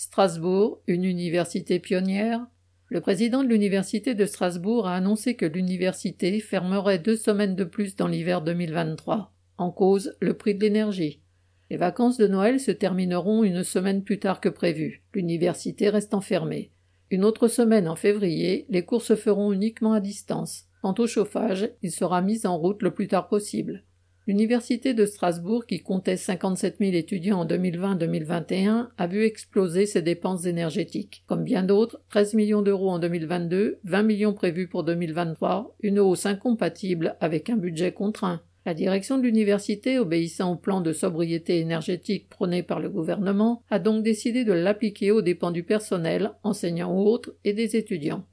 Strasbourg, une université pionnière. Le président de l'université de Strasbourg a annoncé que l'université fermerait deux semaines de plus dans l'hiver 2023. En cause, le prix de l'énergie. Les vacances de Noël se termineront une semaine plus tard que prévu, l'université restant fermée. Une autre semaine en février, les cours se feront uniquement à distance. Quant au chauffage, il sera mis en route le plus tard possible. L'université de Strasbourg, qui comptait 57 000 étudiants en 2020-2021, a vu exploser ses dépenses énergétiques. Comme bien d'autres, 13 millions d'euros en 2022, 20 millions prévus pour 2023, une hausse incompatible avec un budget contraint. La direction de l'université, obéissant au plan de sobriété énergétique prôné par le gouvernement, a donc décidé de l'appliquer aux dépens du personnel, enseignants ou autres, et des étudiants.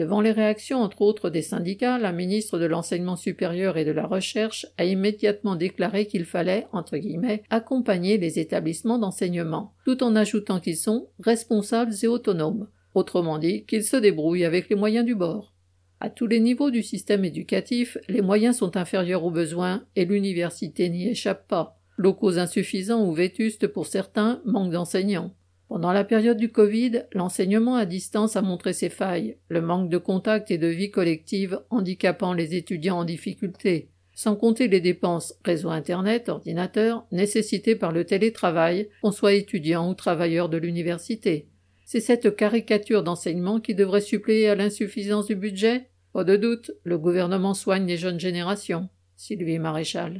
Devant les réactions entre autres des syndicats, la ministre de l'Enseignement supérieur et de la Recherche a immédiatement déclaré qu'il fallait, entre guillemets, accompagner les établissements d'enseignement, tout en ajoutant qu'ils sont responsables et autonomes, autrement dit qu'ils se débrouillent avec les moyens du bord. À tous les niveaux du système éducatif, les moyens sont inférieurs aux besoins et l'université n'y échappe pas. Locaux insuffisants ou vétustes pour certains, manque d'enseignants. Pendant la période du Covid, l'enseignement à distance a montré ses failles, le manque de contact et de vie collective handicapant les étudiants en difficulté, sans compter les dépenses réseau Internet, ordinateur, nécessitées par le télétravail, qu'on soit étudiant ou travailleur de l'université. C'est cette caricature d'enseignement qui devrait suppléer à l'insuffisance du budget? Pas de doute, le gouvernement soigne les jeunes générations. Sylvie Maréchal.